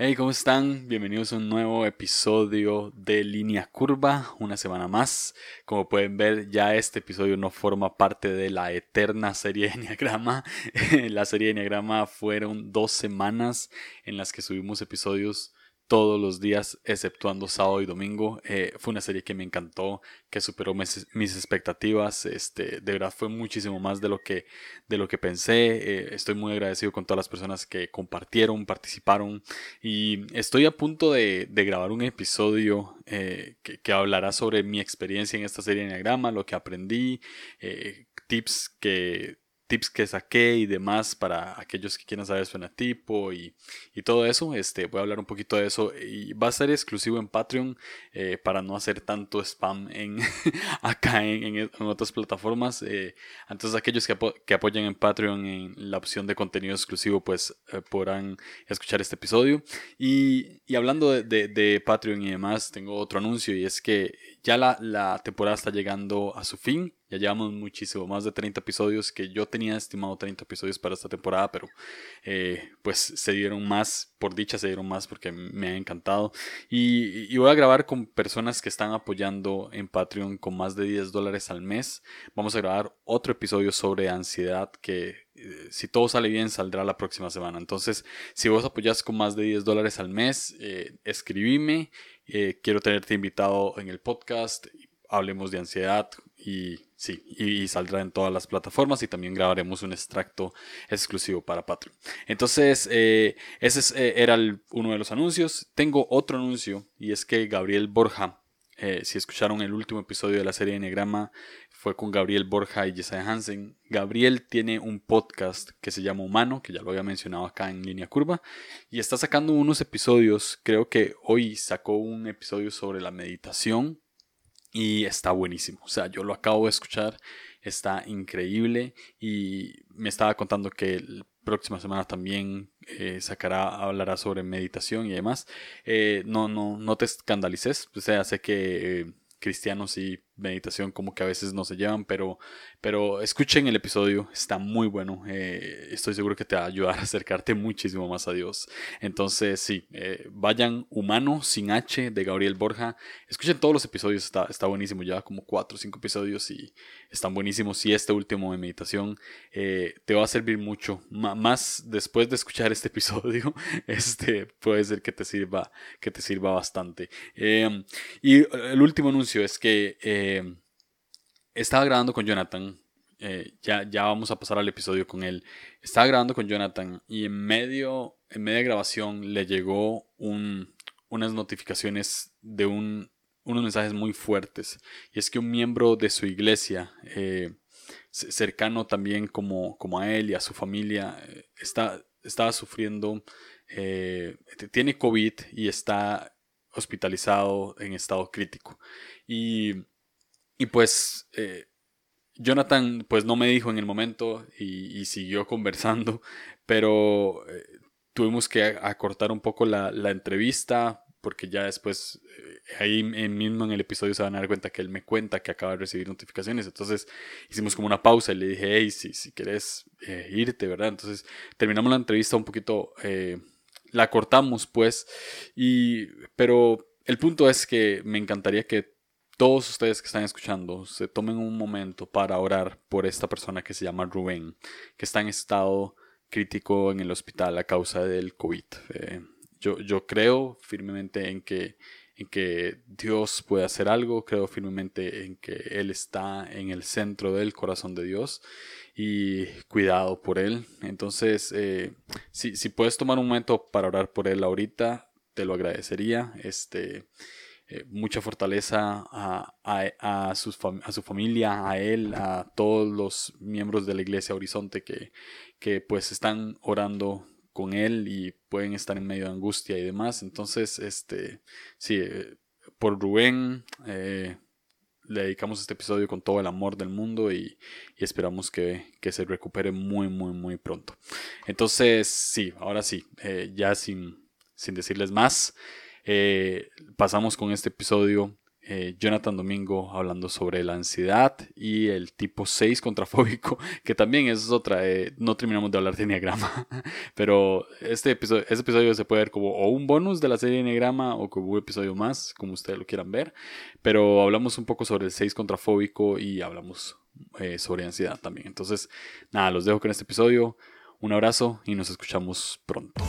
Hey, ¿cómo están? Bienvenidos a un nuevo episodio de Línea Curva, una semana más. Como pueden ver, ya este episodio no forma parte de la eterna serie de Enneagrama. la serie de Enneagrama fueron dos semanas en las que subimos episodios todos los días, exceptuando sábado y domingo. Eh, fue una serie que me encantó, que superó mis, expectativas. Este, de verdad fue muchísimo más de lo que, de lo que pensé. Eh, estoy muy agradecido con todas las personas que compartieron, participaron. Y estoy a punto de, grabar un episodio eh, que, que, hablará sobre mi experiencia en esta serie de Enneagrama, lo que aprendí, tips que tips que saqué y demás para aquellos que quieran saber su fenotipo y, y, todo eso. Este, voy a hablar un poquito de eso y va a ser exclusivo en Patreon eh, para no hacer tanto spam en, acá en, otras plataformas. Eh, entonces aquellos que, que, apoyan en Patreon en la opción de contenido exclusivo pues eh, podrán escuchar este episodio. Y, y hablando de, de, Patreon y demás, tengo otro anuncio y es que ya la, temporada está llegando a su fin. Ya llevamos muchísimo, más de 30 episodios, que yo tenía estimado 30 episodios para esta temporada, pero eh, pues se dieron más, por dicha se dieron más porque me ha encantado. Y, voy a grabar con personas que están apoyando en Patreon con más de 10 dólares al mes. Vamos a grabar otro episodio sobre ansiedad que eh, si todo sale bien saldrá la próxima semana. Entonces, si vos apoyas con más de 10 dólares al mes, eh. Quiero tenerte invitado en el podcast. Hablemos de ansiedad y Sí, y saldrá en todas las plataformas y también grabaremos un extracto exclusivo para Patreon. Entonces, eh, ese eh, era uno de los anuncios. Tengo otro anuncio y es que Gabriel Borja, eh, si escucharon el último episodio de la serie Enegrama, fue con Gabriel Borja y Jessica Hansen. Gabriel tiene un podcast que se llama Humano, que ya lo había mencionado acá en línea curva, y está sacando unos episodios. Creo que hoy sacó un episodio sobre la meditación y está buenísimo. O sea, yo lo acabo de escuchar, está increíble y me estaba contando que la próxima semana también eh, sacará, hablará sobre meditación y demás. Eh, no, no, no te escandalices, o sé que eh, cristianos y meditación como que a veces no se llevan, pero, pero escuchen el episodio, está muy bueno, eh, estoy seguro que te va a ayudar a acercarte muchísimo más a Dios. Entonces, sí, eh, vayan Humano sin H de Gabriel Borja, escuchen todos los episodios, está, está buenísimo, ya como cuatro o cinco episodios y están buenísimos. Y este último de meditación eh, te va a servir mucho, más después de escuchar este episodio, este puede ser que te sirva, que te sirva bastante. y el último anuncio es que eh, estaba grabando con Jonathan. Eh, ya, ya vamos a pasar al episodio con él. Estaba grabando con Jonathan y en medio, en media grabación le llegó un, unas notificaciones de un, unos mensajes muy fuertes. Y es que un miembro de su iglesia, eh, cercano también como, como a él y a su familia, está, estaba sufriendo, tiene COVID y está hospitalizado en estado crítico. Y y pues eh, Jonathan pues no me dijo en el momento y, siguió conversando, pero eh, tuvimos que acortar un poco la, entrevista porque ya después eh, ahí mismo en el episodio se van a dar cuenta que él me cuenta que acaba de recibir notificaciones. Entonces hicimos como una pausa y le dije, hey, si, si quieres irte, ¿verdad? Entonces terminamos la entrevista un poquito, la cortamos pues, y, pero el punto es que me encantaría que todos ustedes que están escuchando se tomen un momento para orar por esta persona que se llama Rubén, que está en estado crítico en el hospital a causa del COVID. Eh, yo, yo creo firmemente en que, en que Dios puede hacer algo, creo firmemente en que Él está en el centro del corazón de Dios y cuidado por Él. Entonces, eh, si, si puedes tomar un momento para orar por Él ahorita, te lo agradecería. Este, eh, mucha fortaleza a, a, a, su familia, a él, a todos los miembros de la iglesia Horizonte que, que pues están orando con él y pueden estar en medio de angustia y demás. Entonces, este, sí, eh, por Rubén eh, le dedicamos este episodio con todo el amor del mundo y, y esperamos que, que, se recupere muy, muy, muy pronto. Entonces, sí, ahora sí, ya sin, sin decirles más. Eh, pasamos con este episodio eh, Jonathan Domingo hablando sobre la ansiedad y el tipo 6 contrafóbico, que también es otra, eh, no terminamos de hablar de Enneagrama, pero este episodio, este episodio se puede ver como un bonus de la serie Enneagrama o como un episodio más, como ustedes lo quieran ver, pero hablamos un poco sobre el 6 contrafóbico y hablamos sobre ansiedad también. Entonces, nada, los dejo con este episodio, un abrazo y nos escuchamos pronto.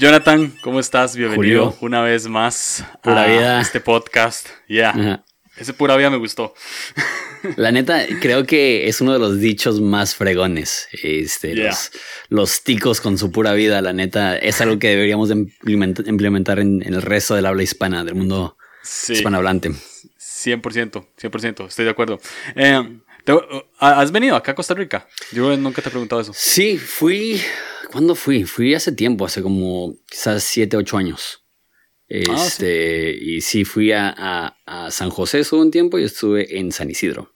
Jonathan, ¿cómo estás? Bienvenido una vez más a este podcast. Ya. Ese pura vida me gustó. La neta, creo que es uno de los dichos más fregones. Este, los, ticos con su pura vida, la neta, es algo que deberíamos implementar en, el resto del habla hispana, del mundo hispanohablante. 100%, 100%, estoy de acuerdo. Eh, ¿Has venido acá a Costa Rica? Yo nunca te he preguntado eso. Sí, fui. ¿Cuándo fui? Fui hace tiempo, hace como quizás 7, 8 años. Ah, este, Y sí, fui a, San José hace un tiempo y estuve en San Isidro.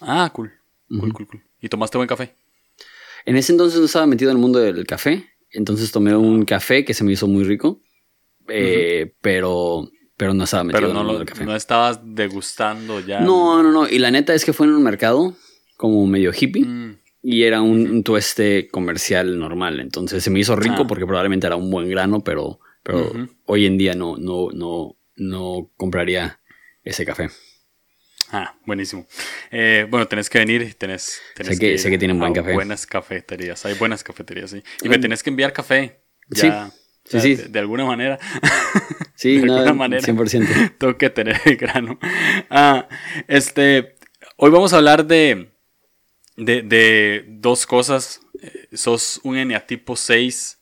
Ah, cool. Cool, cool, cool. ¿Y tomaste buen café? En ese entonces no estaba metido en el mundo del café. Entonces tomé un café que se me hizo muy rico. Eh, pero pero no estaba metido no en el café. No estabas degustando ya. No, no, no. Y la neta es que fue en un mercado como medio hippie. Mm. Y era un, tueste comercial normal. Entonces se me hizo rico ah. porque probablemente era un buen grano, pero, pero hoy en día no, no, no, no compraría ese café. Ah, buenísimo. Eh, bueno, tenés que venir, tenés, tenés sé que, sé que tienen buen café. Buenas cafeterías, hay buenas cafeterías, sí. Y me tenés que enviar café. Ya, sí, sí, sí. De, alguna manera. Sí, de no, alguna manera. 100%. Tengo que tener el grano. Ah, este, hoy vamos a hablar de, de, dos cosas. Eh, sos un eneatipo 6,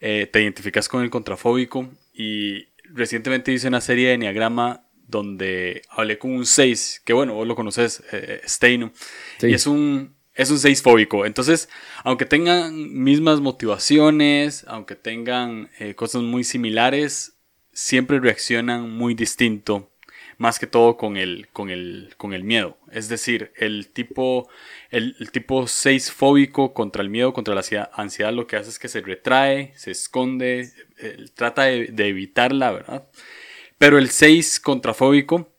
eh, te identificas con el contrafóbico y recientemente hice una serie de eneagrama donde hablé con un 6, que bueno, vos lo conoces, eh, Steino, y es un, es un 6 fóbico. Entonces, aunque tengan mismas motivaciones, aunque tengan cosas muy similares, siempre reaccionan muy distinto, más que todo con el, con el, con el miedo. Es decir, el tipo, el, tipo 6 fóbico contra el miedo, contra la ansiedad, lo que hace es que se retrae, se esconde, trata de, evitarla, ¿verdad? Pero el 6 contrafóbico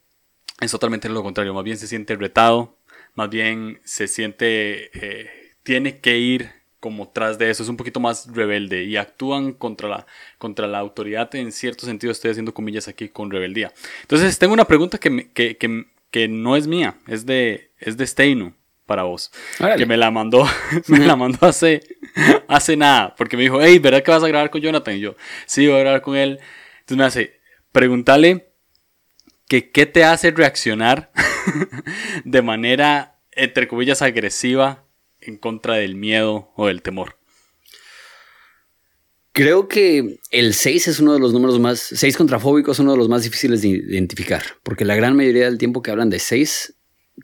es totalmente lo contrario, más bien se siente retado, más bien se siente, eh, tiene que ir como tras de eso, es un poquito más rebelde y actúan contra la, contra la autoridad en cierto sentido, estoy haciendo comillas aquí con rebeldía. Entonces tengo una pregunta que, que, que, que no es mía, es de, es de Steinu para vos, que me la mandó, me la mandó hace, hace nada, porque me dijo, hey, ¿verdad que vas a grabar con Jonathan? Y yo, sí, voy a grabar con él. Entonces me hace, pregúntale que qué te hace reaccionar de manera, entre comillas, agresiva en contra del miedo o del temor? Creo que el 6 es uno de los números más, 6 contrafóbicos es uno de los más difíciles de identificar, porque la gran mayoría del tiempo que hablan de 6,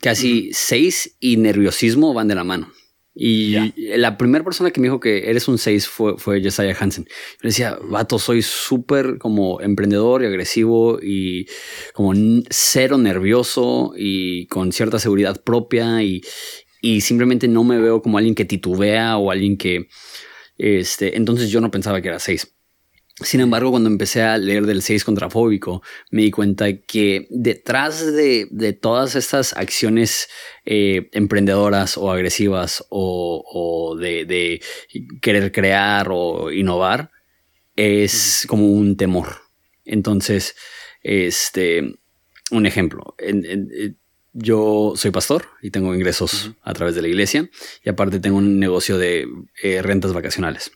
casi 6 y nerviosismo van de la mano. Y la primera persona que me dijo que eres un 6 fue, fue Josiah Hansen. Yo le decía, vato, soy súper como emprendedor y agresivo y como cero nervioso y con cierta seguridad propia y, y simplemente no me veo como alguien que titubea o alguien que... Este, entonces yo no pensaba que era 6. Sin embargo, cuando empecé a leer del 6 contrafóbico, me di cuenta que detrás de, todas estas acciones eh, emprendedoras o agresivas o, de, querer crear o innovar, es como un temor. Entonces, este, un ejemplo. en, yo soy pastor y tengo ingresos a través de la iglesia y aparte tengo un negocio de eh, rentas vacacionales.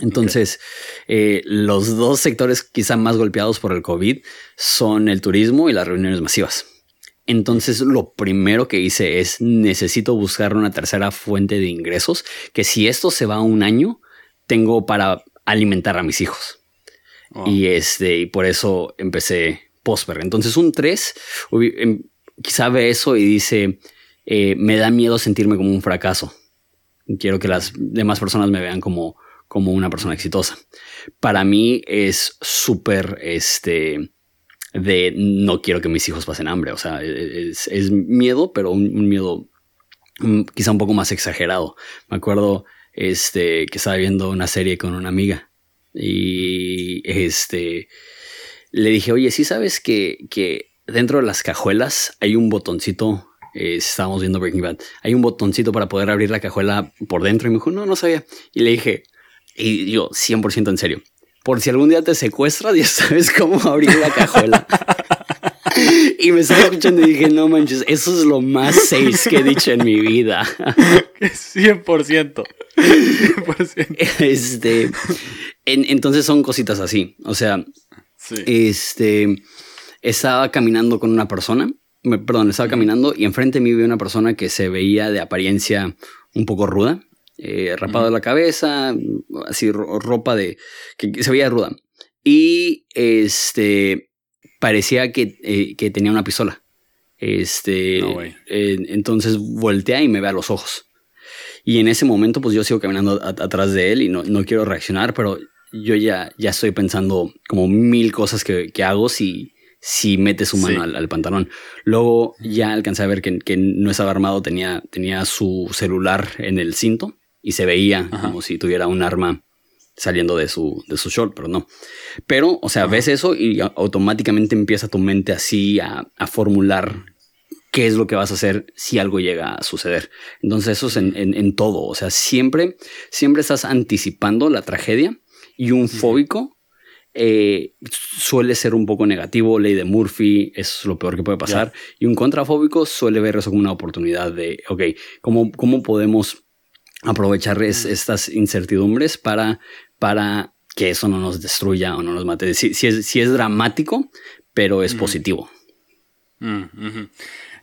Entonces, eh, los dos sectores quizá más golpeados por el COVID son el turismo y las reuniones masivas. Entonces, lo primero que hice es necesito buscar una tercera fuente de ingresos que si esto se va un año, tengo para alimentar a mis hijos. Y este, y por eso empecé Posper. Entonces, un 3 quizá ve eso y dice, eh, me da miedo sentirme como un fracaso. Quiero que las demás personas me vean como, como una persona exitosa. Para mí es súper, este, de no quiero que mis hijos pasen hambre. O sea, es, miedo, pero un, miedo mm, quizá un poco más exagerado. Me acuerdo este, que estaba viendo una serie con una amiga Y este le dije, oye, ¿sí sabes que, que dentro de las cajuelas hay un botoncito? Eh, estábamos viendo Breaking Bad. Hay un botoncito para poder abrir la cajuela por dentro. Y me dijo, no, no sabía. Y le dije, y yo, 100% en serio. Por si algún día te secuestras, ya sabes cómo abrir la cajuela. y me estaba escuchando y dije, no manches, eso es lo más seis que he dicho en mi vida. 100%. 100%. Este, entonces son cositas así. O sea, este, estaba caminando con una persona, perdón, estaba caminando y enfrente de mí vi una persona que se veía de apariencia un poco ruda, eh, rapado de la cabeza, así ropa de, que se veía ruda. Y este, parecía que, eh, que tenía una pistola. Este, entonces voltea y me ve a los ojos. Y en ese momento, pues yo sigo caminando atrás de él y no, no, quiero reaccionar, pero yo ya, ya estoy pensando como mil cosas que, que hago si, si mete su mano al, pantalón. Luego ya alcancé a ver que, que, no estaba armado, tenía, tenía su celular en el cinto y se veía como si tuviera un arma saliendo de su, de su short, pero no. Pero, o sea, ves eso y automáticamente empieza tu mente así a, a, formular qué es lo que vas a hacer si algo llega a suceder. Entonces eso es en, en, en todo, o sea, siempre, siempre estás anticipando la tragedia y un fóbico eh, suele ser un poco negativo, ley de Murphy es lo peor que puede pasar, y un contrafóbico suele ver eso como una oportunidad de, ok, ¿cómo, cómo podemos aprovechar estas incertidumbres para, para que eso no nos destruya o no nos mate? Si, es, si es, dramático, pero es positivo.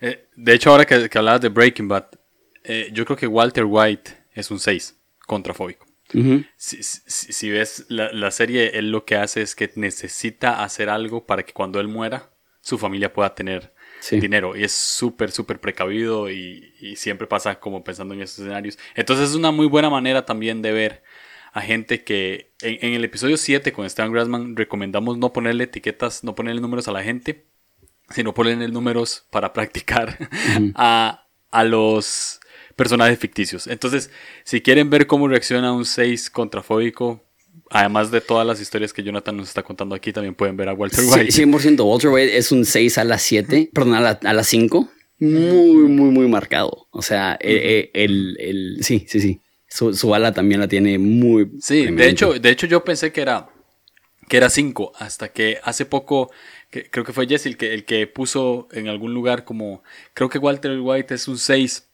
Eh, de hecho, ahora que, que hablabas de Breaking Bad, eh, yo creo que Walter White es un 6 contrafóbico si, ves la, serie, él lo que hace es que necesita hacer algo para que cuando él muera, su familia pueda tener dinero. Y es súper, súper precavido y, siempre pasa como pensando en esos escenarios. Entonces es una muy buena manera también de ver a gente que en, el episodio 7 con Stan Grassman recomendamos no ponerle etiquetas, no ponerle números a la gente, sino ponerle números para practicar a, a los personajes ficticios. Entonces, si quieren ver cómo reacciona un 6 contrafóbico, además de todas las historias que Jonathan nos está contando aquí, también pueden ver a Walter White. 100% Walter White es un 6 a las 7, perdón, a la, a 5. Muy, muy, muy marcado. O sea, eh, eh, el, el, sí, sí, sí. Su, su, ala también la tiene muy. Sí, de hecho, de hecho, yo pensé que era que era 5, hasta que hace poco, que, creo que fue Jesse el que, el que puso en algún lugar como, creo que Walter White es un 6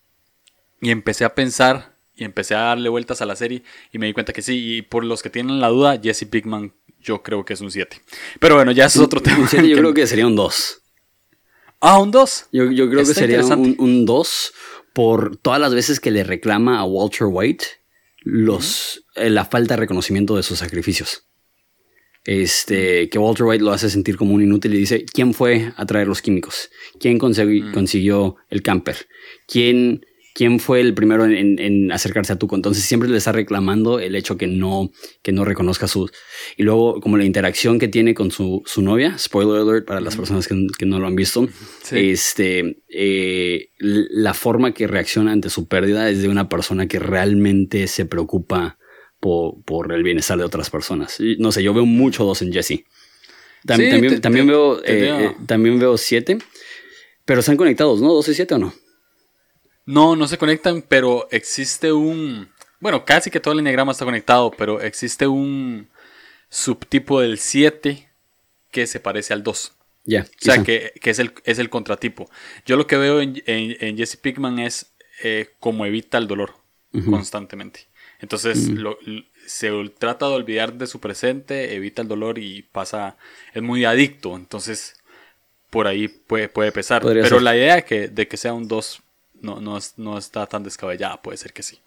y empecé a pensar y empecé a darle vueltas a la serie y me di cuenta que sí. Y por los que tienen la duda, Jesse Pickman yo creo que es un 7. Pero bueno, ya es otro tema. yo creo que sería un 2. Ah, un 2. Yo, creo que sería un 2 por todas las veces que le reclama a Walter White los, eh, la falta de reconocimiento de sus sacrificios. Este, que Walter White lo hace sentir como un inútil y dice, ¿quién fue a traer los químicos? ¿Quién consiguió el camper? ¿Quién quién fue el primero en, acercarse a Tuco. Entonces siempre le está reclamando el hecho que no, que no reconozca su... Y luego como la interacción que tiene con su, novia, spoiler alert para las personas que, no lo han visto, este, eh, la forma que reacciona ante su pérdida es de una persona que realmente se preocupa por, el bienestar de otras personas. no sé, yo veo mucho dos en Jesse. También, también, veo, eh, eh, también veo siete, pero están conectados, ¿no? ¿Dos y siete o no? No, no se conectan, pero existe un... Bueno, casi que todo el enneagrama está conectado, pero existe un subtipo del 7 que se parece al 2. Ya. o sea, que, es, el, es el contratipo. Yo lo que veo en, en, Jesse Pickman es eh, como evita el dolor constantemente. Entonces, se trata de olvidar de su presente, evita el dolor y pasa. Es muy adicto. Entonces, por ahí puede, puede pesar. Pero la idea que, de que sea un 2 no, no, no está tan descabellada, puede ser que sí.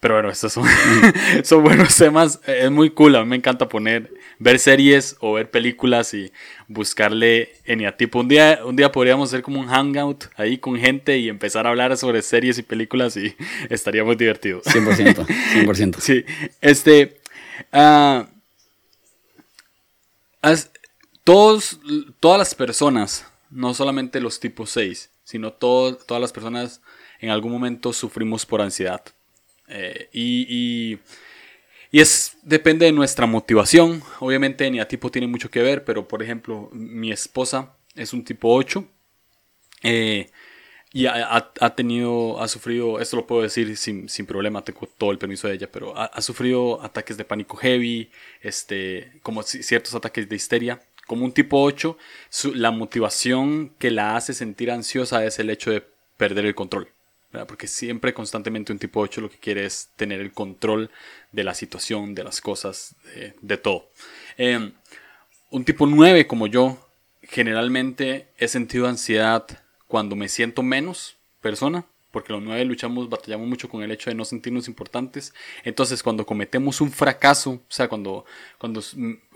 Pero bueno, estos son, son buenos temas. Es muy cool. A mí me encanta poner, ver series o ver películas y buscarle eneatipo. Un día, un día podríamos hacer como un hangout ahí con gente y empezar a hablar sobre series y películas y estaría muy divertido. 100%. 100%. sí. Este. Uh, todos, todas las personas, no solamente los tipos 6, sino todas las personas en algún momento sufrimos por ansiedad. Eh, y, y es, depende de nuestra motivación. Obviamente, tipo tiene mucho que ver, pero por ejemplo, mi esposa es un tipo 8. Eh, y ha, tenido, ha sufrido, esto lo puedo decir sin, sin problema, tengo todo el permiso de ella, pero ha, sufrido ataques de pánico heavy, este, como ciertos ataques de histeria. Como un tipo 8, la motivación que la hace sentir ansiosa es el hecho de perder el control. Porque siempre, constantemente, un tipo 8 lo que quiere es tener el control de la situación, de las cosas, de, todo. Em, un tipo 9 como yo, generalmente he sentido ansiedad cuando me siento menos persona, porque los nueve luchamos, batallamos mucho con el hecho de no sentirnos importantes. Entonces, cuando cometemos un fracaso, o sea, cuando, cuando,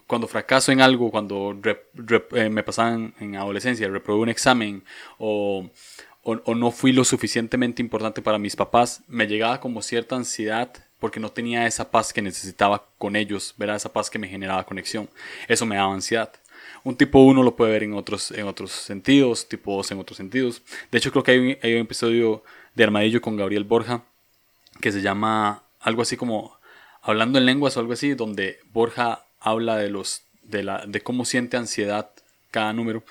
cuando fracaso en algo, cuando eh, me pasaban en adolescencia, reprobé un examen o, o, no fui lo suficientemente importante para mis papás, me llegaba como cierta ansiedad porque no tenía esa paz que necesitaba con ellos, ¿verdad? esa paz que me generaba conexión. Eso me daba ansiedad. Un tipo 1 lo puede ver en otros, en otros sentidos, tipo 2 en otros sentidos. De hecho, creo que hay un, hay un episodio de Armadillo con Gabriel Borja que se llama algo así como Hablando en lenguas o algo así, donde Borja habla de, los, de, la, de cómo siente ansiedad cada número.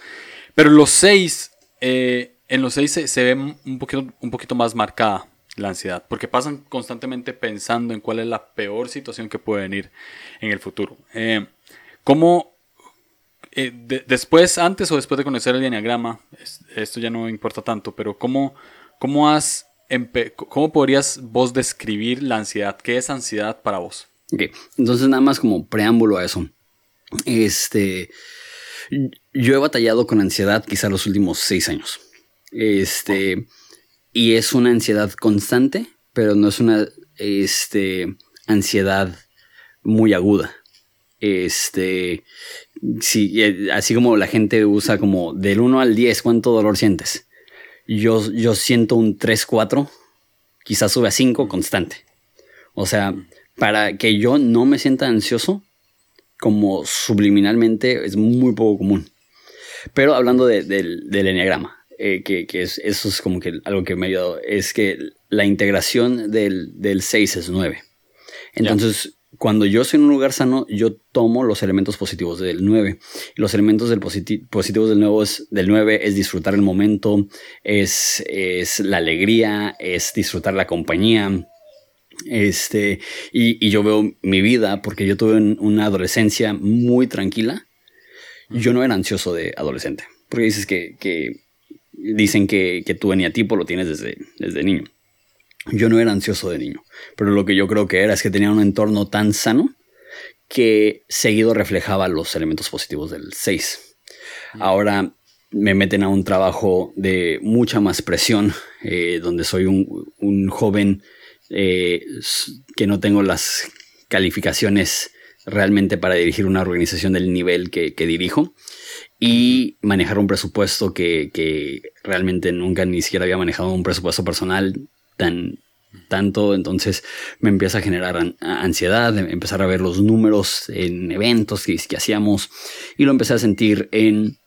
Pero los 6, eh, en los 6 se, ve un poquito, un poquito más marcada la ansiedad, porque pasan constantemente pensando en cuál es la peor situación que puede venir en el futuro. Eh, ¿Cómo eh, después, antes o después de conocer el enneagrama, esto ya no importa tanto, pero ¿cómo, cómo, has ¿cómo podrías vos describir la ansiedad? ¿Qué es ansiedad para vos? Ok, entonces nada más como preámbulo a eso. Este, yo he batallado con ansiedad quizá los últimos seis años. Este, y es una ansiedad constante, pero no es una este, ansiedad muy aguda. Este, sí, eh, así como la gente usa como del 1 al 10, ¿cuánto dolor sientes? Yo, yo siento un 3, 4, quizás sube a 5 constante. O sea, para que yo no me sienta ansioso, como subliminalmente, es muy poco común. Pero hablando del, del enneagrama, eh, que, es, eso es como que algo que me ha ayudado, es que la integración del, del 6 es 9. Entonces, cuando yo soy en un lugar sano, yo tomo los elementos positivos del 9. los elementos del positivos del, nuevo es, del 9 es disfrutar el momento, es, es la alegría, es disfrutar la compañía. Este, y, yo veo mi vida porque yo tuve una adolescencia muy tranquila. Yo no era ansioso de adolescente. Porque dices que, que dicen que, que tu eneatipo lo tienes desde, desde niño. Yo no era ansioso de niño, pero lo que yo creo que era es que tenía un entorno tan sano que seguido reflejaba los elementos positivos del 6. Mm. Ahora me meten a un trabajo de mucha más presión, eh, donde soy un, joven eh, que no tengo las calificaciones realmente para dirigir una organización del nivel que, dirijo y manejar un presupuesto que, que, realmente nunca ni siquiera había manejado un presupuesto personal tan tanto, entonces me empieza a generar ansiedad, empezar a ver los números en eventos que, hacíamos y lo empecé a sentir en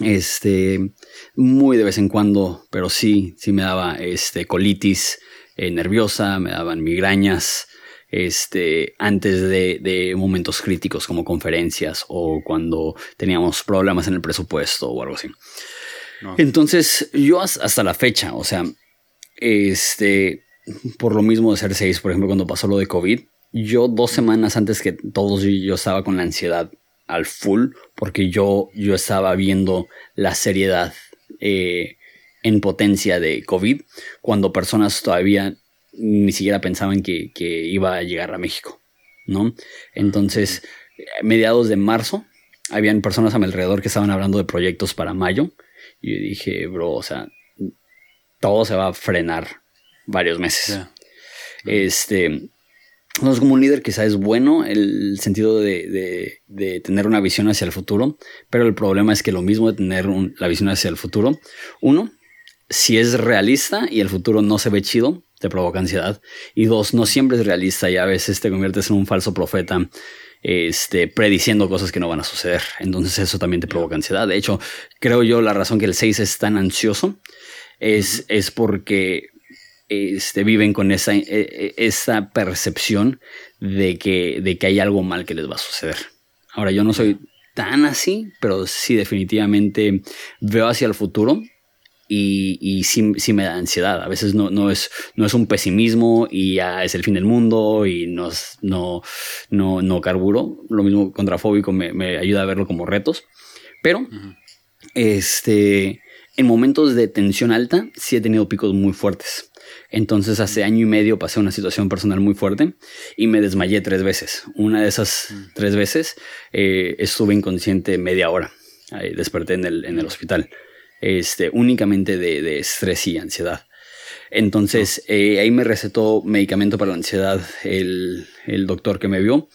este muy de vez en cuando, pero sí, sí me daba este colitis eh, nerviosa, me daban migrañas, este, antes de, de, momentos críticos como conferencias o cuando teníamos problemas en el presupuesto o algo así. Entonces, yo hasta la fecha, o sea, este, por lo mismo de ser seis, por ejemplo, cuando pasó lo de COVID, yo dos semanas antes que todos yo estaba con la ansiedad al full, porque yo, yo estaba viendo la seriedad eh, en potencia de COVID, cuando personas todavía ni siquiera pensaban que, iba a llegar a México, ¿no? Entonces, mediados de marzo, habían personas a mi alrededor que estaban hablando de proyectos para mayo, y yo dije, bro, o sea, todo se va a frenar varios meses. Este, entonces, como un líder quizá es bueno el sentido de, tener una visión hacia el futuro, pero el problema es que lo mismo de tener la visión hacia el futuro, uno, si es realista y el futuro no se ve chido, te provoca ansiedad. Y dos, no siempre es realista y a veces te conviertes en un falso profeta este, prediciendo cosas que no van a suceder. Entonces eso también te provoca ansiedad. De hecho, creo yo la razón que el 6 es tan ansioso es, es porque este, viven con esa, e, e, esa percepción de que, de que hay algo mal que les va a suceder. Ahora, yo no soy tan así, pero sí definitivamente veo hacia el futuro y, y sí, me da ansiedad. A veces no, no, es, no es un pesimismo y ya es el fin del mundo y no, no, no, no carburo. Lo mismo contrafóbico me, me ayuda a verlo como retos. Pero, este, en momentos de tensión alta, sí he tenido picos muy fuertes. Entonces hace año y medio pasé una situación personal muy fuerte y me desmayé tres veces. Una de esas tres veces eh, estuve inconsciente media hora. desperté en el, en el hospital este, únicamente de, estrés y ansiedad. Entonces, eh, ahí me recetó medicamento para la ansiedad el, doctor que me vio.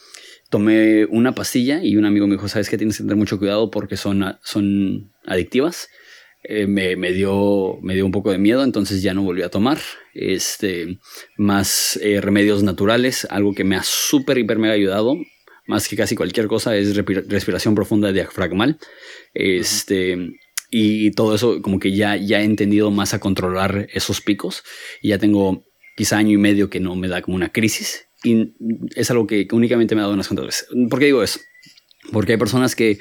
Tomé una pastilla y un amigo me dijo, sabes que tienes que tener mucho cuidado porque son, son adictivas. Eh, me, dio, me dio un poco de miedo, entonces ya no volví a tomar. Este, más eh, remedios naturales, algo que me ha súper, hiper, mega ayudado, más que casi cualquier cosa, es respiración profunda diafragmal. Este, y todo eso como que ya, ya he entendido más a controlar esos picos y ya tengo quizá año y medio que no me da como una crisis y es algo que, únicamente me ha dado unas cuantas veces. ¿Por qué digo eso? Porque hay personas que,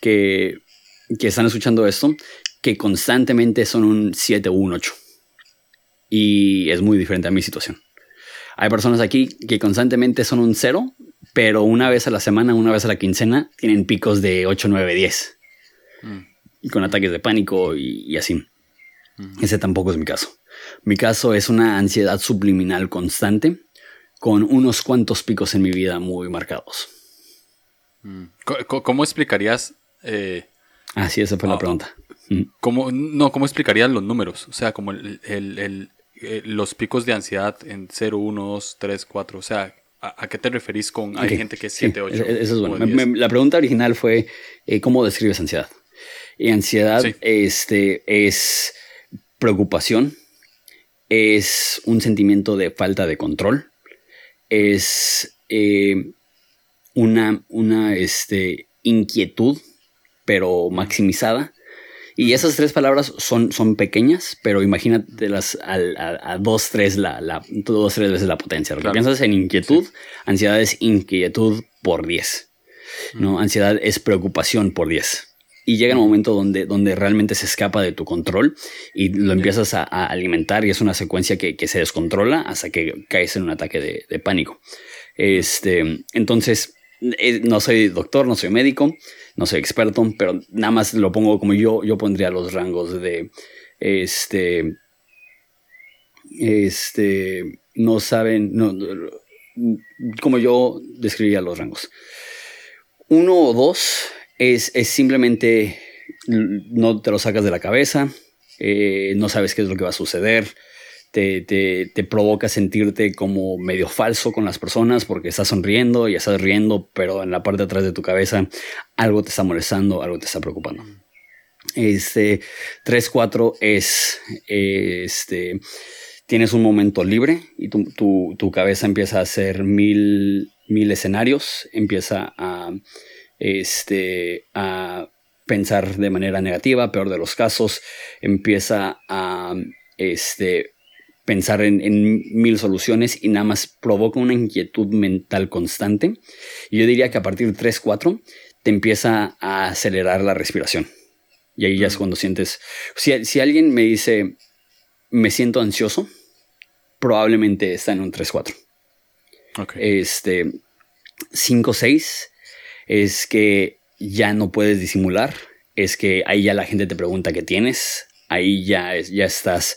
que, que están escuchando esto que constantemente son un 7 o un 8 y es muy diferente a mi situación. Hay personas aquí que constantemente son un 0, pero una vez a la semana, una vez a la quincena, tienen picos de 8, 9, 10 y con ataques de pánico y, así. Ese tampoco es mi caso. Mi caso es una ansiedad subliminal constante con unos cuantos picos en mi vida muy marcados. Mm. ¿Cómo, explicarías? Eh, ah, sí, esa fue la ah, pregunta. Mm. ¿cómo, no, ¿Cómo explicarías los números? O sea, como el, el, eh, los picos de ansiedad en 0, 1, 2, 3, 4. O sea, ¿a, qué te referís con hay gente que es 7, 8? Eso es bueno. la pregunta original fue, eh, ¿cómo describes ansiedad? Y ansiedad este, es preocupación, es un sentimiento de falta de control, es eh, una, una este, inquietud, pero maximizada. Y esas tres palabras son, son pequeñas, pero imagínatelas a, a, dos, tres, la, la, dos, tres veces la potencia. Lo que piensas en inquietud, ansiedad es inquietud por 10. ¿no? Ansiedad es preocupación por 10 y llega un momento donde, donde realmente se escapa de tu control y lo empiezas a, alimentar y es una secuencia que, se descontrola hasta que caes en un ataque de, pánico. Este, entonces, eh, no soy doctor, no soy médico, no soy experto, pero nada más lo pongo como yo, yo pondría los rangos de, este, este, no saben, no, como yo describiría los rangos. Uno o dos es, simplemente no te lo sacas de la cabeza, eh, no sabes qué es lo que va a suceder, te, te, provoca sentirte como medio falso con las personas porque estás sonriendo y estás riendo, pero en la parte de atrás de tu cabeza algo te está molestando, algo te está preocupando. Este 3-4 es este tienes un momento libre y tu, tu, tu, cabeza empieza a hacer mil, mil escenarios, empieza a este, a pensar de manera negativa, peor de los casos, empieza a este, pensar en, mil soluciones y nada más provoca una inquietud mental constante. Y yo diría que a partir de 3, 4 te empieza a acelerar la respiración. Y ahí ya es cuando sientes, si, si alguien me dice, me siento ansioso, probablemente está en un 3, 4. Este, 5, 6 es que ya no puedes disimular, es que ahí ya la gente te pregunta qué tienes, ahí ya, ya estás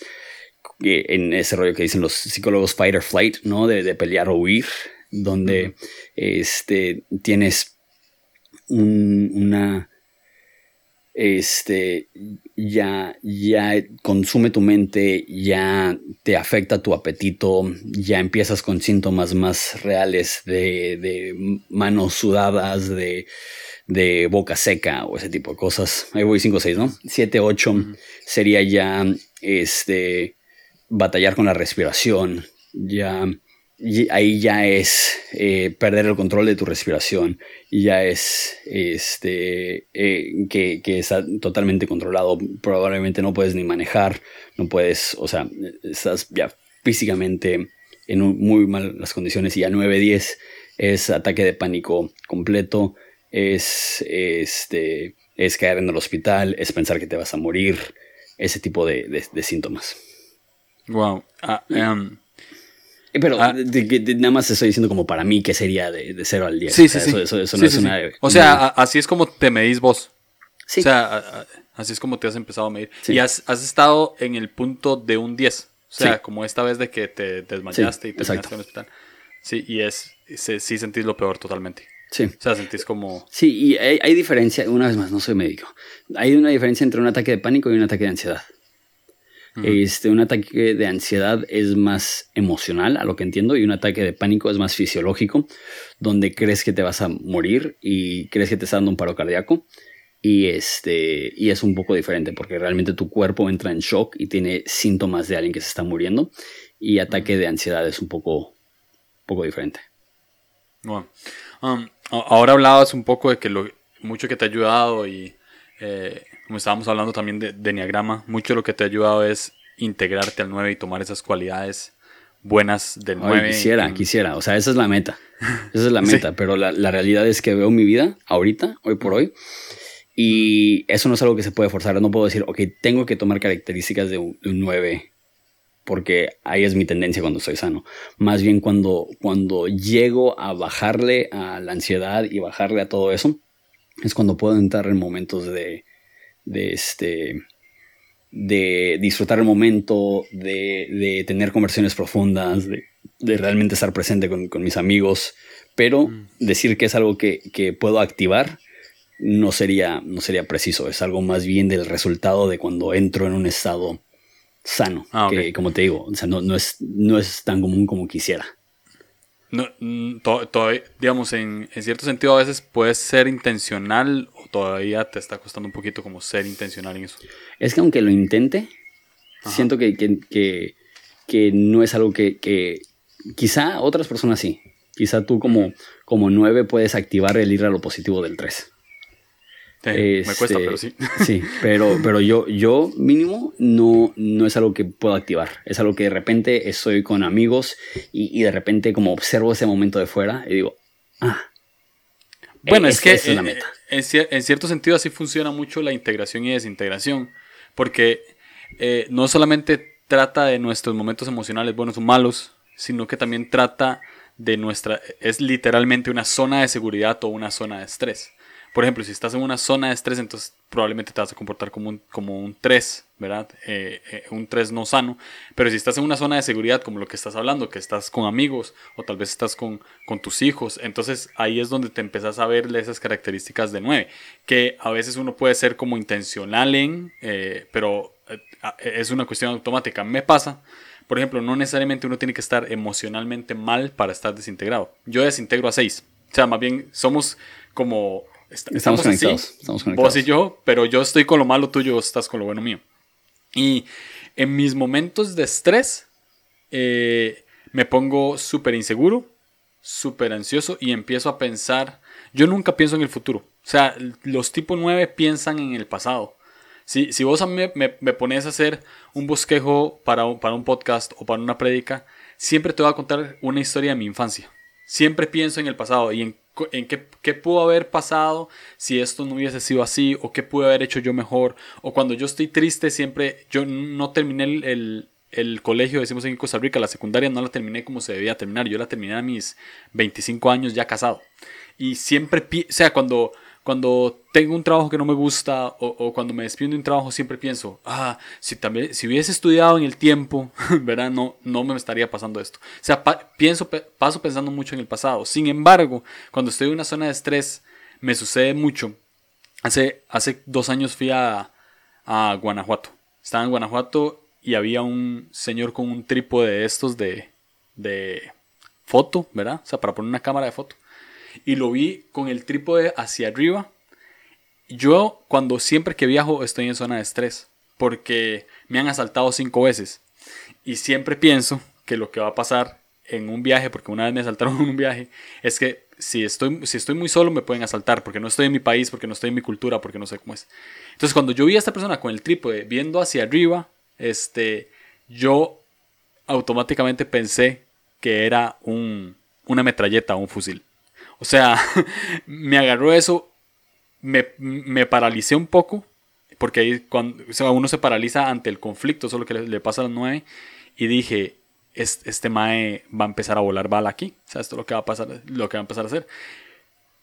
eh, en ese rollo que dicen los psicólogos fight or flight, ¿no? De, pelear o huir, donde este, tienes una este, ya, ya consume tu mente, ya te afecta tu apetito, ya empiezas con síntomas más reales de, manos sudadas, de, boca seca o ese tipo de cosas. Ahí voy 5 o 6, ¿no? 7, 8 sería ya este, batallar con la respiración, ya ahí ya es eh, perder el control de tu respiración, ya es este, eh, que, está totalmente controlado, probablemente no puedes ni manejar, no puedes, o sea, estás ya físicamente en muy malas condiciones y a 9-10 es ataque de pánico completo, es, este, es caer en el hospital, es pensar que te vas a morir, ese tipo de, síntomas. Wow. Pero ah. nada más estoy diciendo como para mí que sería de, de 0 al 10. Sí, sí, sí. Eso, no es una, o sea, así es como te medís vos. Sí. O sea, así es como te has empezado a medir. Y has, has, estado en el punto de un 10. O sea, como esta vez de que te desmayaste y te en el hospital. Sí, y es, sí sentís lo peor totalmente. Sí. O sea, sentís como... Sí, y hay, diferencia, una vez más, no soy médico. Hay una diferencia entre un ataque de pánico y un ataque de ansiedad. Este, un ataque de ansiedad es más emocional, a lo que entiendo, y un ataque de pánico es más fisiológico, donde crees que te vas a morir y crees que te está dando un paro cardíaco. Y, este, y es un poco diferente porque realmente tu cuerpo entra en shock y tiene síntomas de alguien que se está muriendo. Y ataque de ansiedad es un poco, poco diferente. Bueno, um, ahora hablabas un poco de que lo mucho que te ha ayudado y eh, como estábamos hablando también de, de Enneagrama, mucho de lo que te ha ayudado es integrarte al 9 y tomar esas cualidades buenas del 9. quisiera, quisiera, o sea, esa es la meta. Esa es la meta, pero la, la, realidad es que veo mi vida ahorita, hoy por hoy, y eso no es algo que se puede forzar. No puedo decir, ok, tengo que tomar características de un, 9 porque ahí es mi tendencia cuando estoy sano. Más bien cuando, cuando llego a bajarle a la ansiedad y bajarle a todo eso, es cuando puedo entrar en momentos de, de, este, de disfrutar el momento, de, de tener conversaciones profundas, de, de realmente estar presente con, con, mis amigos, pero mm. decir que es algo que, que puedo activar no sería, no sería preciso, es algo más bien del resultado de cuando entro en un estado sano, ah, que como te digo, o sea, no, no, es, no es tan común como quisiera. No, mm, digamos, en, en, cierto sentido a veces puede ser intencional o todavía te está costando un poquito como ser intencional en eso. Es que aunque lo intente, siento que, que, que, no es algo que, que, quizá otras personas sí. Quizá tú como, como nueve puedes activar el ir a lo positivo del 3 me cuesta, este, pero sí. Sí, pero, pero yo, yo mínimo no, no es algo que puedo activar. Es algo que de repente estoy con amigos y, de repente como observo ese momento de fuera y digo, ah. Bueno, es, que es la meta. En, cierto sentido así funciona mucho la integración y desintegración. Porque eh, no solamente trata de nuestros momentos emocionales buenos o malos, sino que también trata de nuestra... Es literalmente una zona de seguridad o una zona de estrés. Por ejemplo, si estás en una zona de estrés, entonces probablemente te vas a comportar como un, como un 3, ¿verdad? Eh, eh, un 3 no sano. Pero si estás en una zona de seguridad, como lo que estás hablando, que estás con amigos o tal vez estás con, con tus hijos, entonces ahí es donde te empezás a ver esas características de 9, que a veces uno puede ser como intencional en, eh, pero es una cuestión automática. Me pasa. Por ejemplo, no necesariamente uno tiene que estar emocionalmente mal para estar desintegrado. Yo desintegro a 6. O sea, más bien somos como estamos, conectados, Vos y yo, pero yo estoy con lo malo tuyo, vos estás con lo bueno mío. Y en mis momentos de estrés, eh, me pongo súper inseguro, súper ansioso y empiezo a pensar. Yo nunca pienso en el futuro. O sea, los tipo 9 piensan en el pasado. Si, si vos a mí me, me, pones a hacer un bosquejo para un, para un podcast o para una prédica, siempre te voy a contar una historia de mi infancia. Siempre pienso en el pasado y en en qué, qué, pudo haber pasado si esto no hubiese sido así, o qué pude haber hecho yo mejor, o cuando yo estoy triste siempre, yo no terminé el, el, colegio, decimos en Costa Rica, la secundaria no la terminé como se debía terminar, yo la terminé a mis 25 años ya casado. Y siempre, o sea, cuando cuando tengo un trabajo que no me gusta o, cuando me despido de un trabajo siempre pienso, ah, si también si hubiese estudiado en el tiempo, ¿verdad? No, no me estaría pasando esto. O sea, pienso, paso pensando mucho en el pasado. Sin embargo, cuando estoy en una zona de estrés, me sucede mucho. Hace, hace dos años fui a, a Guanajuato. Estaba en Guanajuato y había un señor con un trípode de estos de, de foto, ¿verdad? O sea, para poner una cámara de foto y lo vi con el trípode hacia arriba. Yo cuando siempre que viajo estoy en zona de estrés porque me han asaltado cinco veces y siempre pienso que lo que va a pasar en un viaje, porque una vez me asaltaron en un viaje, es que si estoy, si estoy muy solo me pueden asaltar porque no estoy en mi país, porque no estoy en mi cultura, porque no sé cómo es. Entonces cuando yo vi a esta persona con el trípode viendo hacia arriba, este, yo automáticamente pensé que era un, una metralleta o un fusil. O sea, me agarró eso, me, me paralicé un poco, porque ahí cuando, uno se paraliza ante el conflicto, eso es lo que le, pasa a las nueve, y dije, este, mae va a empezar a volar bala aquí, o sea, esto es lo que va a pasar, lo que va a empezar a hacer.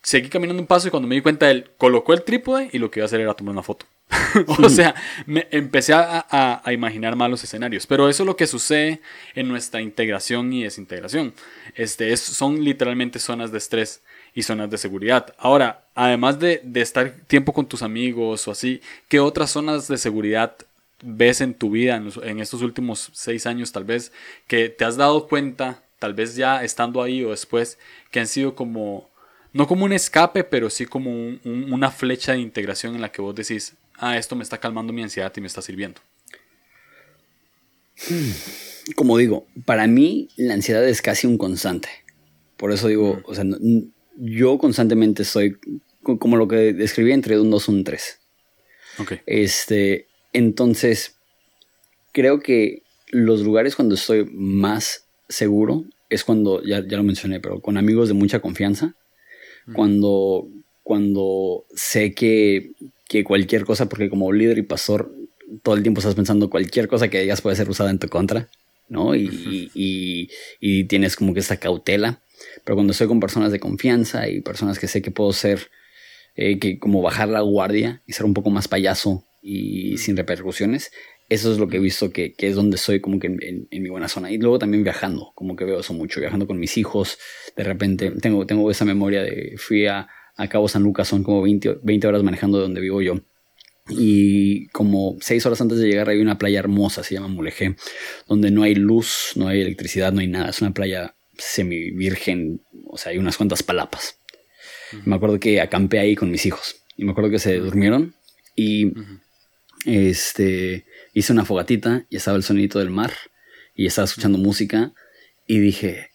Seguí caminando un paso y cuando me di cuenta, él colocó el trípode y lo que iba a hacer era tomar una foto. o sea, me empecé a, imaginar malos escenarios. Pero eso es lo que sucede en nuestra integración y desintegración. Este, son literalmente zonas de estrés y zonas de seguridad. Ahora, además de, estar tiempo con tus amigos o así, ¿qué otras zonas de seguridad ves en tu vida en, estos últimos seis años tal vez que te has dado cuenta, tal vez ya estando ahí o después, que han sido como no como un escape, pero sí como una flecha de integración en la que vos decís, ah, esto me está calmando mi ansiedad y me está sirviendo? Como digo, para mí la ansiedad es casi un constante. Por eso digo, o sea, yo constantemente soy como lo que describí entre un 2 y un 3. Okay. Este, entonces, creo que los lugares cuando estoy más seguro es cuando, ya, ya lo mencioné, pero con amigos de mucha confianza, cuando, cuando sé que que cualquier cosa, porque como líder y pastor, todo el tiempo estás pensando cualquier cosa que digas puede ser usada en tu contra, ¿no? Y, y, tienes como que esta cautela. Pero cuando estoy con personas de confianza y personas que sé que puedo ser, eh, que como bajar la guardia y ser un poco más payaso y sin repercusiones, eso es lo que he visto que, que es donde estoy como que en, en, mi buena zona. Y luego también viajando, como que veo eso mucho, viajando con mis hijos. De repente tengo, tengo esa memoria de fui a, a Cabo San Lucas, son como 20, 20 horas manejando de donde vivo yo. Y como 6 horas antes de llegar hay una playa hermosa, se llama Mulegé, donde no hay luz, no hay electricidad, no hay nada. Es una playa semi virgen, o sea, hay unas cuantas palapas. Me acuerdo que acampé ahí con mis hijos. Y me acuerdo que se durmieron y este, hice una fogatita y estaba el sonido del mar y estaba escuchando música y dije,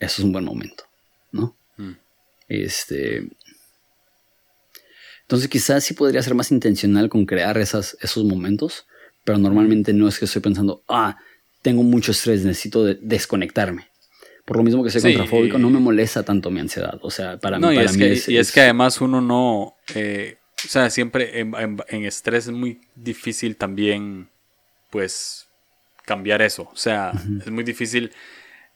eso es un buen momento, ¿no? Este. Entonces quizás sí podría ser más intencional con crear esas, esos momentos, pero normalmente no es que estoy pensando, ah, tengo mucho estrés, necesito desconectarme. Por lo mismo que soy contrafóbico, no me molesta tanto mi ansiedad. O sea, para, mí, es que, Y es que además uno no... Eh, o sea, siempre en, estrés es muy difícil también, pues, cambiar eso. O sea, es muy difícil...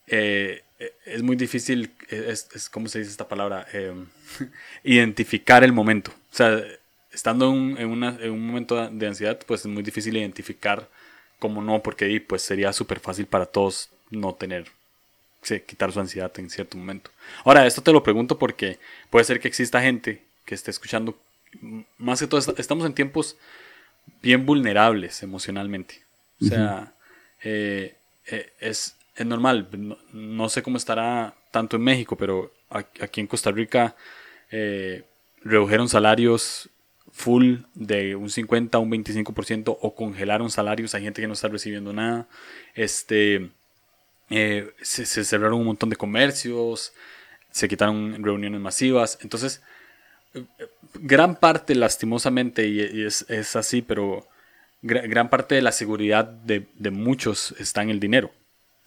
Eh, es muy difícil, es, es ¿cómo se dice esta palabra? Em, identificar el momento. O sea, estando en, un momento de ansiedad, pues es muy difícil identificar cómo no, porque pues sería súper fácil para todos no tener, sí, quitar su ansiedad en cierto momento. Ahora, esto te lo pregunto porque puede ser que exista gente que esté escuchando, más que todo, estamos en tiempos bien vulnerables emocionalmente. O sea, eh, eh, es, es normal. No, sé cómo estará tanto en México, pero aquí en Costa Rica eh, redujeron salarios full de un 50 a un 25% o congelaron salarios. Hay gente que no está recibiendo nada. Este, eh, se, cerraron un montón de comercios, se quitaron reuniones masivas. Entonces, eh, gran parte, lastimosamente, y, es, así, pero gran, parte de la seguridad de, de muchos está en el dinero.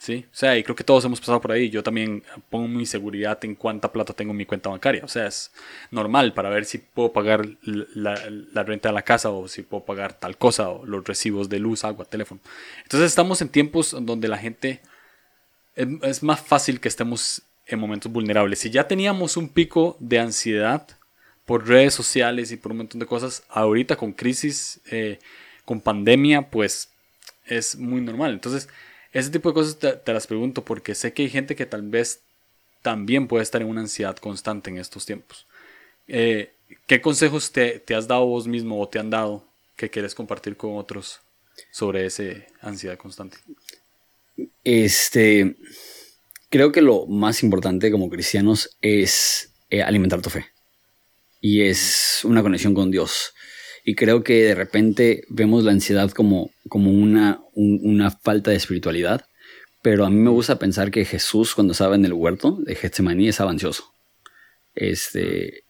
Sí, o sea, y creo que todos hemos pasado por ahí. Yo también pongo mi seguridad en cuánta plata tengo en mi cuenta bancaria. O sea, es normal para ver si puedo pagar la, renta de la casa o si puedo pagar tal cosa o los recibos de luz, agua, teléfono. Entonces estamos en tiempos donde la gente es, más fácil que estemos en momentos vulnerables. Si ya teníamos un pico de ansiedad por redes sociales y por un montón de cosas, ahorita con crisis, eh, con pandemia, pues es muy normal. Entonces, ese tipo de cosas te, las pregunto porque sé que hay gente que tal vez también puede estar en una ansiedad constante en estos tiempos. Eh, ¿Qué consejos te, has dado vos mismo o te han dado que quieres compartir con otros sobre esa ansiedad constante? Este, creo que lo más importante como cristianos es eh, alimentar tu fe. Y es una conexión con Dios. Y creo que de repente vemos la ansiedad como, como una, una falta de espiritualidad. Pero a mí me gusta pensar que Jesús, cuando estaba en el huerto de Getsemaní, estaba ansioso. Este,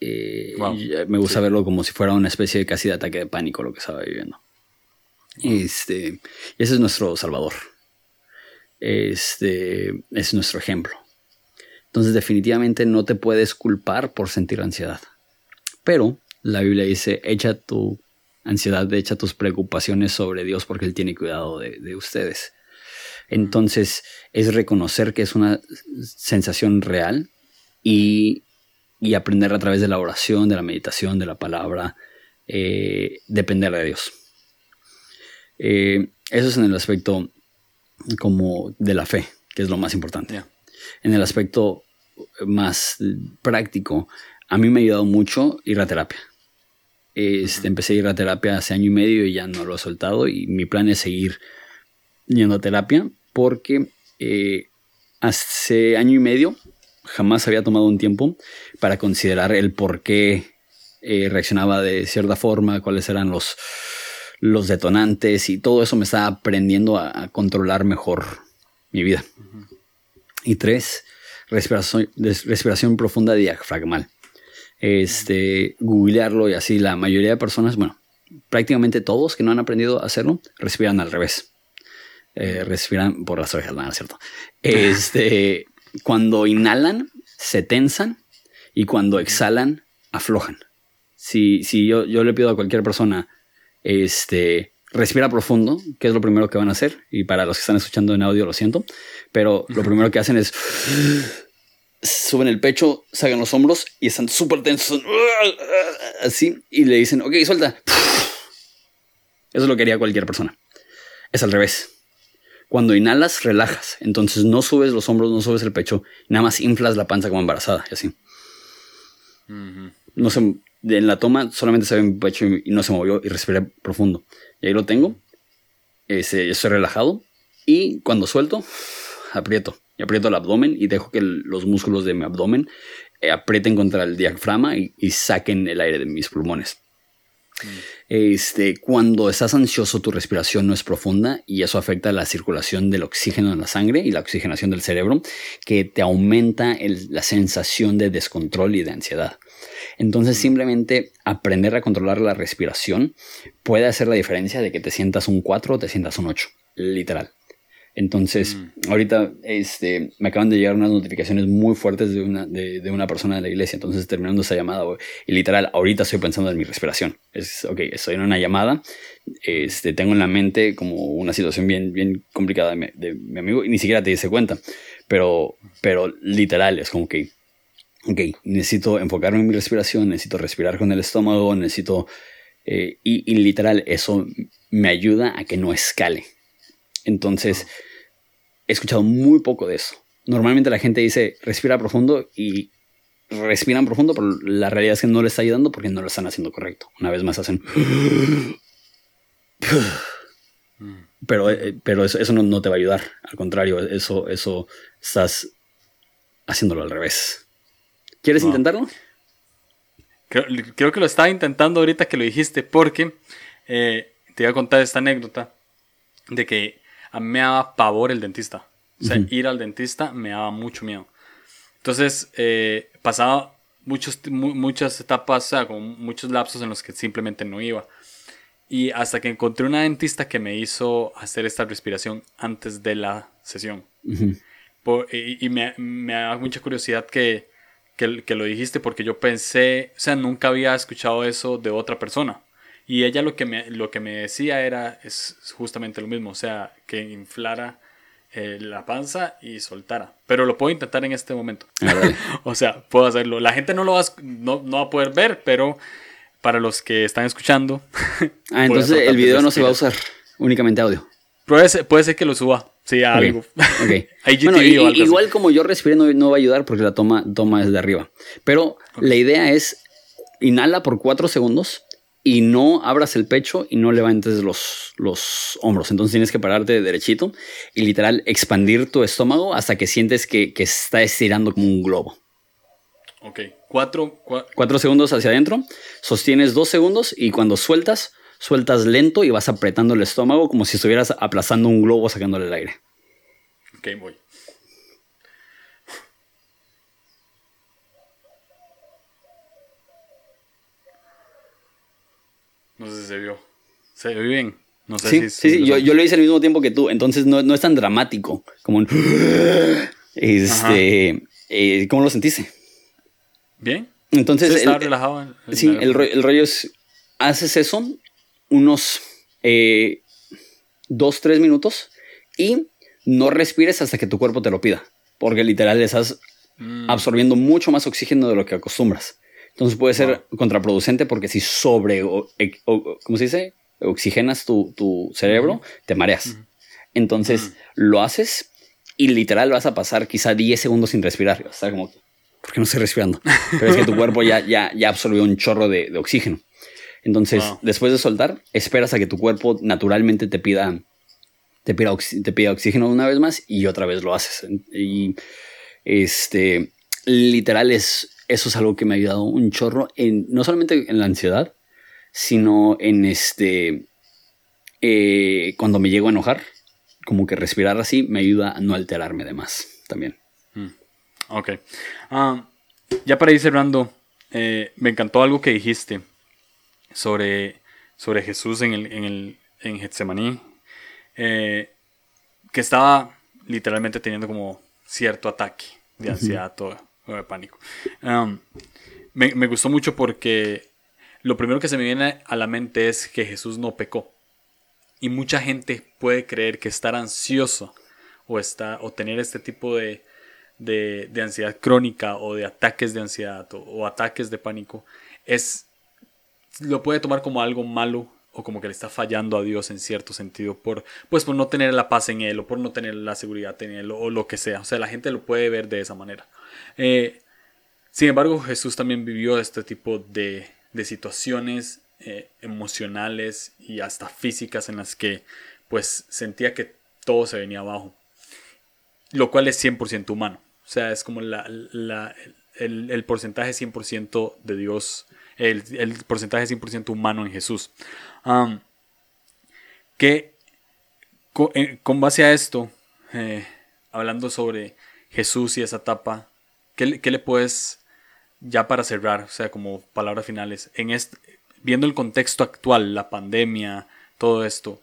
eh, Me gusta verlo como si fuera una especie de casi de ataque de pánico lo que estaba viviendo. Este, ese es nuestro Salvador. Este es nuestro ejemplo. Entonces definitivamente no te puedes culpar por sentir ansiedad. Pero la Biblia dice, echa tu ansiedad, echa tus preocupaciones sobre Dios porque Él tiene cuidado de, ustedes. Entonces es reconocer que es una sensación real y, aprender a través de la oración, de la meditación, de la palabra, eh, depender de Dios. Eh, eso es en el aspecto como de la fe, que es lo más importante. En el aspecto más práctico, a mí me ha ayudado mucho ir a terapia. Este, empecé a ir a terapia hace año y medio y ya no lo he soltado y mi plan es seguir yendo a terapia porque eh, hace año y medio jamás había tomado un tiempo para considerar el por qué eh, reaccionaba de cierta forma, cuáles eran los, los detonantes y todo eso me está aprendiendo a, controlar mejor mi vida. Y tres, respiración, respiración profunda diafragmal. Este, googlearlo y así la mayoría de personas, bueno, prácticamente todos que no han aprendido a hacerlo, respiran al revés. Eh, respiran por las orejas, ¿no cierto? Este, cuando inhalan, se tensan y cuando exhalan, aflojan. Si, si yo, yo le pido a cualquier persona, este, respira profundo, que es lo primero que van a hacer. Y para los que están escuchando en audio, lo siento. Pero lo primero que hacen es suben el pecho, sacan los hombros y están súper tensos. Así. Y le dicen, ok, suelta. Eso lo quería cualquier persona. Es al revés. Cuando inhalas, relajas. Entonces no subes los hombros, no subes el pecho. Nada más inflas la panza como embarazada. Y así. No se, en la toma solamente se ve mi pecho y, no se movió y respiré profundo. Y ahí lo tengo. Ese, estoy relajado. Y cuando suelto, aprieto. Y aprieto el abdomen y dejo que los músculos de mi abdomen eh, aprieten contra el diafragma y, saquen el aire de mis pulmones. Mm. Este, cuando estás ansioso, tu respiración no es profunda y eso afecta la circulación del oxígeno en la sangre y la oxigenación del cerebro, que te aumenta la sensación de descontrol y de ansiedad. Entonces simplemente aprender a controlar la respiración puede hacer la diferencia de que te sientas un 4 o te sientas un 8, literal. Entonces, mm. ahorita este, me acaban de llegar unas notificaciones muy fuertes de una, de, una persona de la iglesia. Entonces, terminando esa llamada, y literal, ahorita estoy pensando en mi respiración. Es, ok, estoy en una llamada, este, tengo en la mente como una situación bien, bien complicada de mi, de mi amigo y ni siquiera te dice cuenta. Pero, pero literal, es como que ok, necesito enfocarme en mi respiración, necesito respirar con el estómago, necesito... Eh, y, literal, eso me ayuda a que no escale. Entonces, he escuchado muy poco de eso. Normalmente la gente dice, respira profundo y respiran profundo, pero la realidad es que no le está ayudando porque no lo están haciendo correcto. Una vez más hacen... Pero, eh, pero eso, eso no, no, te va a ayudar. Al contrario, eso, eso estás haciéndolo al revés. ¿Quieres intentarlo? Creo, que lo estaba intentando ahorita que lo dijiste, porque eh, te iba a contar esta anécdota de que a mí me daba pavor el dentista. O sea, ir al dentista me daba mucho miedo. Entonces, eh, pasaba muchos, muchas etapas, o sea, con muchos lapsos en los que simplemente no iba. Y hasta que encontré una dentista que me hizo hacer esta respiración antes de la sesión. y, me, me, da mucha curiosidad que que, lo dijiste porque yo pensé, o sea, nunca había escuchado eso de otra persona. Y ella lo que me, lo que me decía era es justamente lo mismo, o sea, que inflara eh, la panza y soltara. Pero lo puedo intentar en este momento. o sea, puedo hacerlo. La gente no lo va, no, no va a poder ver, pero para los que están escuchando. ah, entonces el video no se va a usar, únicamente audio. Puede ser, puede ser que lo suba. Sí, algo. Okay. igual como yo respiré no, va a ayudar porque la toma, toma es de arriba. Pero la idea es inhala por cuatro segundos y no abras el pecho y no levantes los, los hombros. Entonces tienes que pararte derechito y literal expandir tu estómago hasta que sientes que, que está estirando como un globo. Ok, cuatro, cuatro segundos hacia adentro, sostienes dos segundos y cuando sueltas sueltas lento y vas apretando el estómago como si estuvieras aplazando un globo sacándole el aire. Ok, voy. No sé si se vio. Se ve bien. No sé sí, si... sí, sí, yo, yo, lo hice al mismo tiempo que tú, entonces no, no es tan dramático como un... Este, eh, ¿Cómo lo sentiste? Bien. Entonces, Sí, el- estaba relajado. en- sí, el, el rollo es, haces eso unos eh, dos, tres minutos y no respires hasta que tu cuerpo te lo pida, porque literal estás Mm, absorbiendo mucho más oxígeno de lo que acostumbras. Entonces puede ser contraproducente porque si sobre, o, e- o- ¿cómo se dice? Oxigenas tu, tu cerebro, te mareas. Entonces lo haces y literal vas a pasar quizá 10 segundos sin respirar. Y vas a estar como, ¿por qué no estoy respirando? Pero es que tu cuerpo ya, ya, ya absorbió un chorro de, de oxígeno. Entonces, Wow. después de soltar, esperas a que tu cuerpo naturalmente te pida, te pida, te pida oxígeno una vez más y otra vez lo haces. Y este, literal, es, eso es algo que me ha ayudado un chorro, en, no solamente en la ansiedad, sino en este, eh, cuando me llego a enojar, como que respirar así me ayuda a no alterarme de más también. Ok. Ah, ya para ir cerrando, eh, me encantó algo que dijiste sobre, sobre Jesús en, el, en, el, en Getsemaní, eh, que estaba literalmente teniendo como cierto ataque de ansiedad de pánico. Me, me gustó mucho porque lo primero que se me viene a la mente es que Jesús no pecó. Y mucha gente puede creer que estar ansioso o, o tener este tipo de, de, de ansiedad crónica o de ataques de ansiedad o, o ataques de pánico es lo puede tomar como algo malo o como que le está fallando a Dios en cierto sentido por pues por no tener la paz en él o por no tener la seguridad en él o lo que sea o sea la gente lo puede ver de esa manera Eh, sin embargo Jesús también vivió este tipo de, de situaciones eh, emocionales y hasta físicas en las que pues sentía que todo se venía abajo lo cual es 100% humano. O sea, es como la, el, el porcentaje 100% de Dios, el, el porcentaje 100% humano en Jesús. Que eh, con, base a esto, eh, hablando sobre Jesús y esa etapa, ¿qué, qué le puedes, ya para cerrar, o sea, como palabras finales, en viendo el contexto actual, la pandemia, todo esto,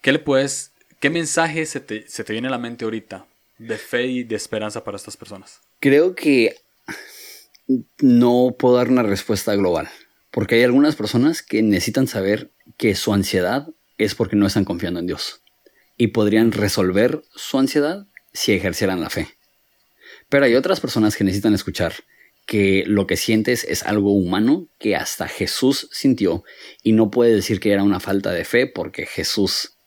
¿qué le puedes, qué mensaje se te, se te viene a la mente ahorita de fe y de esperanza para estas personas? Creo que no puedo dar una respuesta global, porque hay algunas personas que necesitan saber que su ansiedad es porque no están confiando en Dios y podrían resolver su ansiedad si ejercieran la fe. Pero hay otras personas que necesitan escuchar que lo que sientes es algo humano que hasta Jesús sintió y no puede decir que era una falta de fe porque Jesús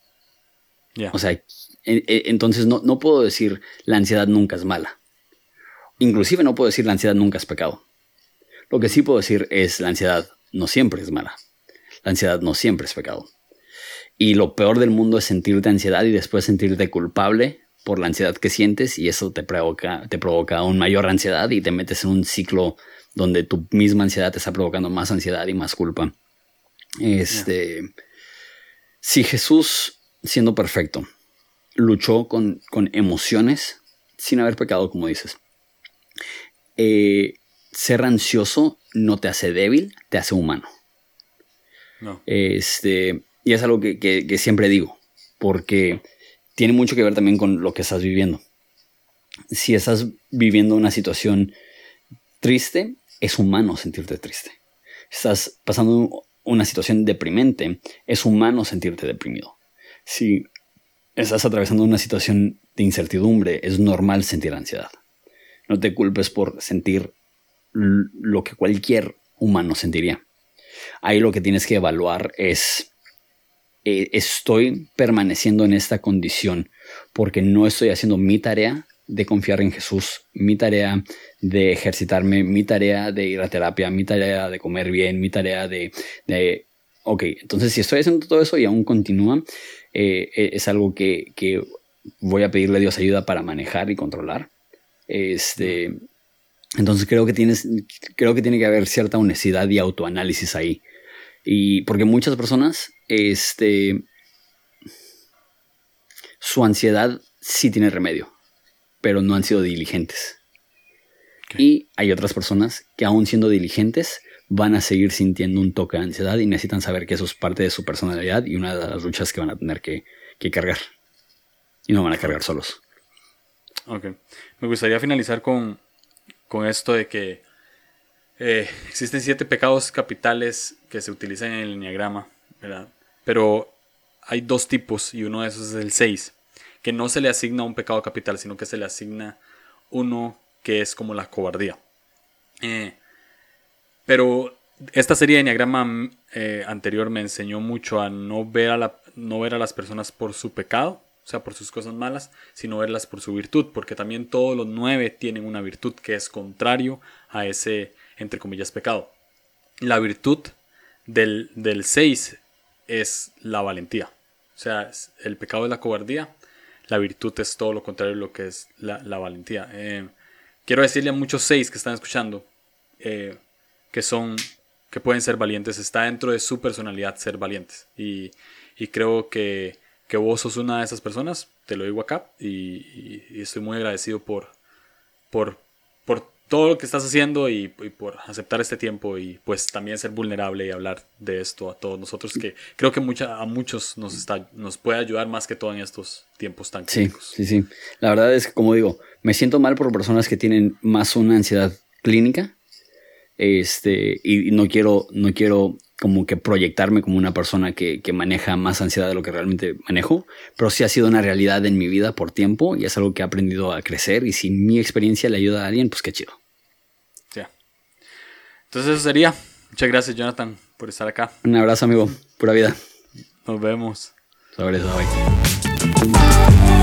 o sea, entonces no, no puedo decir la ansiedad nunca es mala. Inclusive no puedo decir la ansiedad nunca es pecado. Lo que sí puedo decir es la ansiedad no siempre es mala. La ansiedad no siempre es pecado. Y lo peor del mundo es sentirte ansiedad y después sentirte culpable por la ansiedad que sientes y eso te provoca, te provoca aún mayor ansiedad y te metes en un ciclo donde tu misma ansiedad te está provocando más ansiedad y más culpa. Este, si Jesús, siendo perfecto, luchó con, con emociones sin haber pecado, como dices, eh, ser ansioso no te hace débil, te hace humano. No. Este, y es algo que, que- que siempre digo, porque tiene mucho que ver también con lo que estás viviendo. Si estás viviendo una situación triste, es humano sentirte triste. Estás pasando un- una situación deprimente, es humano sentirte deprimido. Si estás atravesando una situación de incertidumbre, es normal sentir ansiedad. No te culpes por sentir lo que cualquier humano sentiría. Ahí lo que tienes que evaluar es, eh, estoy permaneciendo en esta condición porque no estoy haciendo mi tarea de confiar en Jesús, mi tarea de ejercitarme, mi tarea de ir a terapia, mi tarea de comer bien, mi tarea de... de ok, entonces si estoy haciendo todo eso y aún continúa, eh, eh, es algo que, que voy a pedirle a Dios ayuda para manejar y controlar. Este, entonces creo que tienes, creo que tiene que haber cierta honestidad y autoanálisis ahí. Y porque muchas personas, este, su ansiedad sí tiene remedio, pero no han sido diligentes. Y hay otras personas que aún siendo diligentes van a seguir sintiendo un toque de ansiedad y necesitan saber que eso es parte de su personalidad y una de las luchas que van a tener que, cargar. Y no van a cargar solos. Ok. Me gustaría finalizar con, con esto de que eh, existen siete pecados capitales que se utilizan en el enneagrama, ¿verdad? Pero hay dos tipos y uno de esos es el 6, que no se le asigna un pecado capital, sino que se le asigna uno que es como la cobardía. Eh, pero esta serie de Enneagrama eh, anterior me enseñó mucho a no ver a, la, no ver a las personas por su pecado, o sea, por sus cosas malas, sino verlas por su virtud, porque también todos los nueve tienen una virtud que es contrario a ese, entre comillas, pecado. La virtud del, del 6 es la valentía. O sea, el pecado es la cobardía, la virtud es todo lo contrario de lo que es la, valentía. Eh, quiero decirle a muchos seis que están escuchando eh, que son que pueden ser valientes. Está dentro de su personalidad ser valientes. Y, creo que, que, vos sos una de esas personas. Te lo digo acá. Y, estoy muy agradecido por, por, por todo lo que estás haciendo y, por aceptar este tiempo y pues también ser vulnerable y hablar de esto a todos nosotros que creo que mucha, a muchos nos, está, nos puede ayudar más que todo en estos tiempos tan críticos. Sí, sí, sí. La verdad es que como digo, me siento mal por personas que tienen más una ansiedad clínica este, y no quiero, no quiero como que proyectarme como una persona que, que, maneja más ansiedad de lo que realmente manejo, pero sí ha sido una realidad en mi vida por tiempo y es algo que he aprendido a crecer y si mi experiencia le ayuda a alguien, pues qué chido. Entonces eso sería. Muchas gracias, Jonathan, por estar acá. Un abrazo, amigo. Pura vida. Nos vemos. Sobre eso, bye.